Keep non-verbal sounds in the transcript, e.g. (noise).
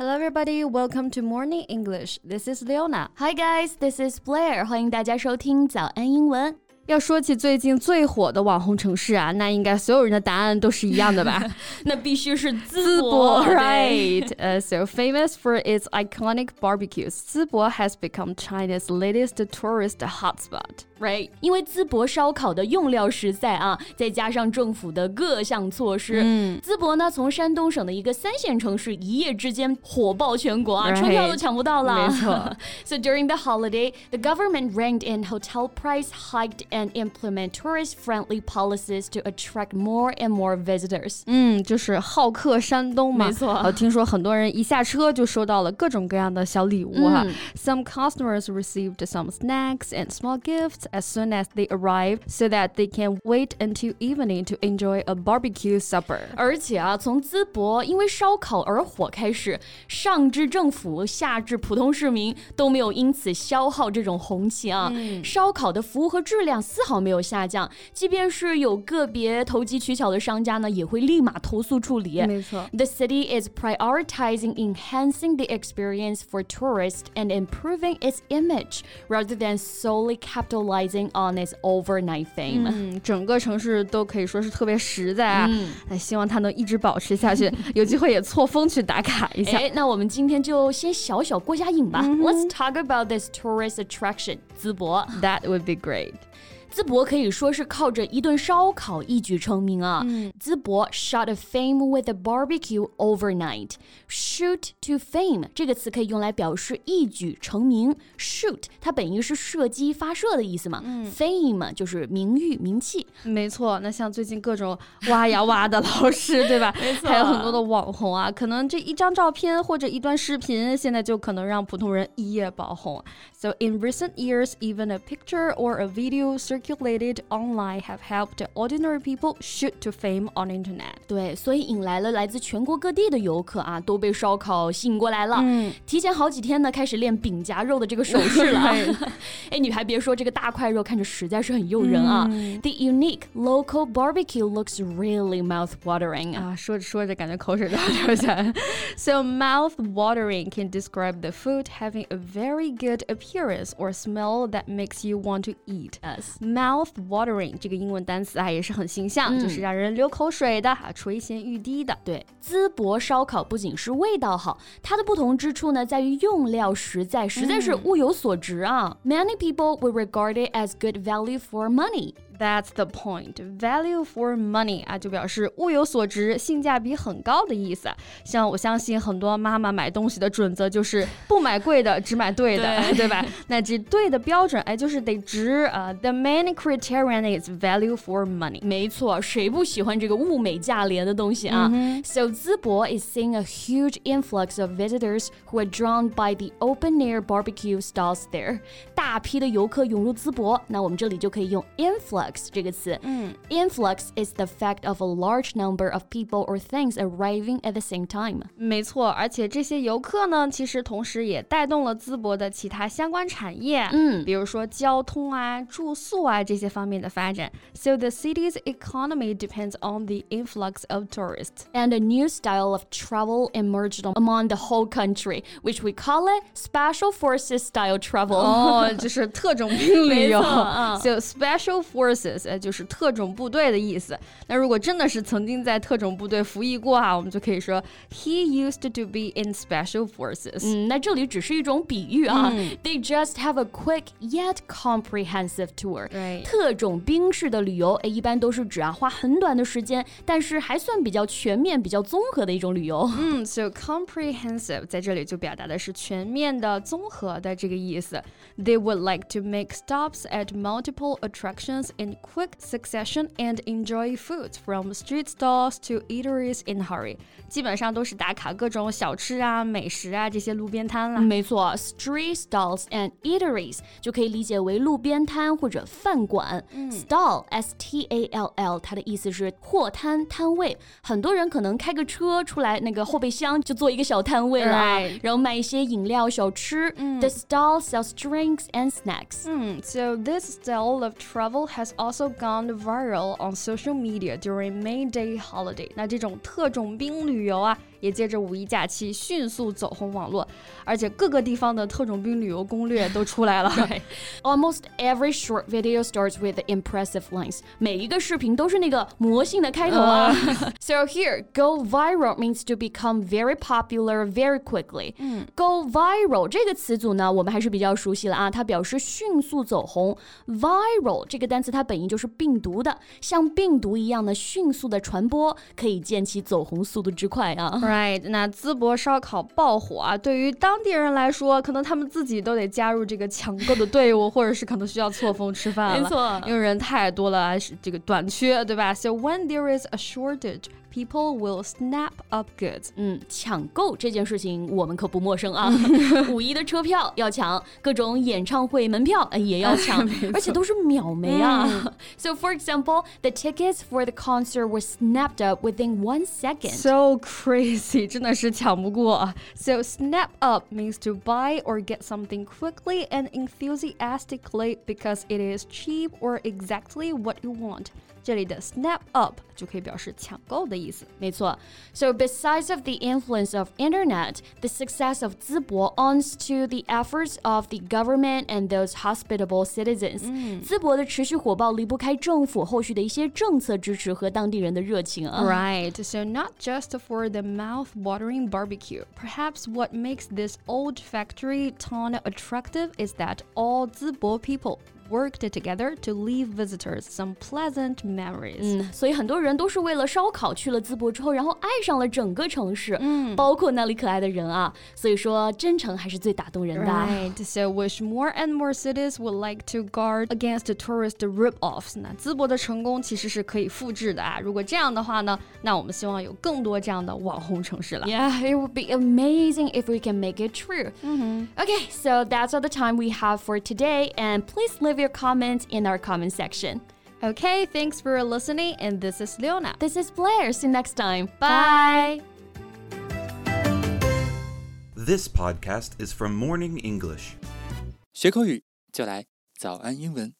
Hello, everybody. Welcome to Morning English. This is Leona. Hi, guys. This is Blair. 欢迎大家收听早安英文。要说起最近最火的网红城市啊，那应该所有人的答案都是一样的吧？那必须是淄博，right? (laughs) Uh, so famous for its iconic barbecues, 淄博 has become China's latest tourist hotspot. Right，因为淄博烧烤的用料实在啊，再加上政府的各项措施，嗯，淄博呢从山东省的一个三线城市一夜之间火爆全国啊，车票都抢不到了。没错。So (laughs) during the holiday, the government reined in hotel price hiked and implement tourist-friendly policies to attract more and more visitors. 嗯，就是好客山东嘛。没错。呃，听说很多人一下车就收到了各种各样的小礼物哈。Some customers received some snacks and small gifts as soon as they arrive, so that they can wait until evening to enjoy a barbecue supper. 而且啊，从淄博因为烧烤而火开始，上至政府，下至普通市民都没有因此消耗这种红旗啊。烧烤的服务和质量丝毫没有下降，即便是有个别投机取巧的商家呢，也会立马投诉处理。没错，The city is prioritizing enhancing the experience for tourists and improving its image rather than solely capitalizing On its overnight fame。嗯，整个城市都可以说是特别实在啊。哎，希望它能一直保持下去，有机会也错峰去打卡一下。哎，那我们今天就先小小过下瘾吧。Let's talk about this tourist attraction，淄博。That would be great. 淄博可以说是靠着一顿烧烤一举成名啊！淄博 shot a fame with a barbecue overnight. Shoot to fame 这个词可以用来表示一举成名。Shoot 它本意是射击、发射的意思嘛？Fame 就是名誉、名气。没错，那像最近各种挖呀挖的老师，对吧？(laughs) 没错，还有很多的网红啊，可能这一张照片或者一段视频，现在就可能让普通人一夜爆红。So in recent years, even a picture or a video circulated online have helped ordinary people shoot to fame on internet. 对，所以引来了来自全国各地的游客啊，都被烧烤吸引过来了。嗯，提前好几天呢，开始练饼夹肉的这个手势了。哎，你还别说，这个大块肉看着实在是很诱人啊。The unique (laughs) (laughs) local barbecue looks really mouth-watering 啊，说着说着感觉口水都要流下来。So mouth-watering (laughs) can describe the food having a very good appearance or smell that makes you want to eat. Yes. Mouth watering 这个英文单词啊也是很形象，就是让人流口水的啊，垂涎欲滴的。对，淄博烧烤不仅是味道好，它的不同之处呢在于用料实在，实在是物有所值啊。Many people would regard it as good value for money. That's the point. Value for money 啊，就表示物有所值，性价比很高的意思。像我相信很多妈妈买东西的准则就是不买贵的，只买对的，对吧？那这对的标准，哎，就是得值啊。The (laughs) main criterion is value for money。没错，谁不喜欢这个物美价廉的东西啊？So 淄博 is seeing a huge influx of visitors who are drawn by the open-air barbecue stalls there。大批的游客涌入淄博，那我们这里就可以用 influx。 这个词，嗯，influx is the fact of a large number of people or things arriving at the same time。没错，而且这些游客呢，其实同时也带动了淄博的其他相关产业，嗯，比如说交通啊、住宿啊这些方面的发展。So the city's economy depends on the influx of tourists. And a new style of travel emerged among the whole country, which we call it special forces style travel. 哦，就是特种兵旅游。So (laughs) special forces 呃，就是特种部队的意思。那如果真的是曾经在特种部队服役过啊，我们就可以说 he used to be in special forces。嗯，那这里只是一种比喻啊。They (laughs) just have a quick yet comprehensive tour。特种兵式的旅游，哎，一般都是指啊花很短的时间，但是还算比较全面、比较综合的一种旅游。嗯，so comprehensive 在这里就表达的是全面的、综合的这个意思。They would like to make stops at multiple attractions in quick succession and enjoy foods from street stalls to eateries in hurry。基本上都是打卡各种小吃啊、美食啊这些路边摊了。没错，street stalls and eateries 就可以理解为路边摊或者饭馆。嗯、stall S T A L L 它的意思是货摊摊位，很多人可能开个车出来，那个后备箱就做一个小摊位了，right. 然后卖一些饮料小吃。嗯、The stall sells drinks and snacks. 嗯，so this style of travel has also gone viral on social media during May Day holiday。那这种特种兵旅游啊。 也借着五一假期迅速走红网络，而且各个地方的特种兵旅游攻略都出来了。Almost every short video starts with impressive lines. 每一个视频都是那个魔性的开头啊。so here, go viral means to become very popular very quickly. 嗯 Go viral 这个词组呢，我们还是比较熟悉了啊，它表示迅速走红。Viral 这个单词它本意就是病毒的，像病毒一样的迅速的传播，可以见其走红速度之快啊。Right，那淄博烧烤爆火啊，对于当地人来说，可能他们自己都得加入这个抢购的队伍，(laughs) 或者是可能需要错峰吃饭了。没错，因为人太多了，是这个短缺，对吧？So when there is a shortage. People will snap up goods。嗯，抢购这件事情我们可不陌生啊。五一的车票要抢，各种演唱会门票也要抢，而且都是秒没啊。So for (laughs) (laughs) (laughs) example, the tickets for the concert were snapped up within one second. So crazy，真的是抢不过。So snap up means to buy or get something quickly and enthusiastically because it is cheap or exactly what you want. 这里的 snap up 就可以表示抢购的意思。没错。So besides of the influence of internet, the success of 淄博 owns to the efforts of the government and those hospitable citizens。淄博的持续火爆离不开政府后续的一些政策支持和当地人的热情啊。Right. So not just for the mouth-watering barbecue. Perhaps what makes this old factory town attractive is that all 淄博 people worked together to leave visitors some pleasant memories。嗯，所以很多人都是为了烧烤去了淄博之后，然后爱上了整个城市，嗯，包括那里可爱的人啊。所以说，真诚还是最打动人的。Right. So wish more and more cities would like to guard against tourist rip-offs。那淄博的成功其实是可以复制的啊。如果这样的话呢，那我们希望有更多这样的网红城市了。Yeah, it would be amazing if we can make it true. Okay, so that's all the time we have for today, and please leave your comments in our comment section. Okay, thanks for listening, and this is Leona. This is Blair. See you next time. Bye. This podcast is from Morning English. 学口语就来早安英文。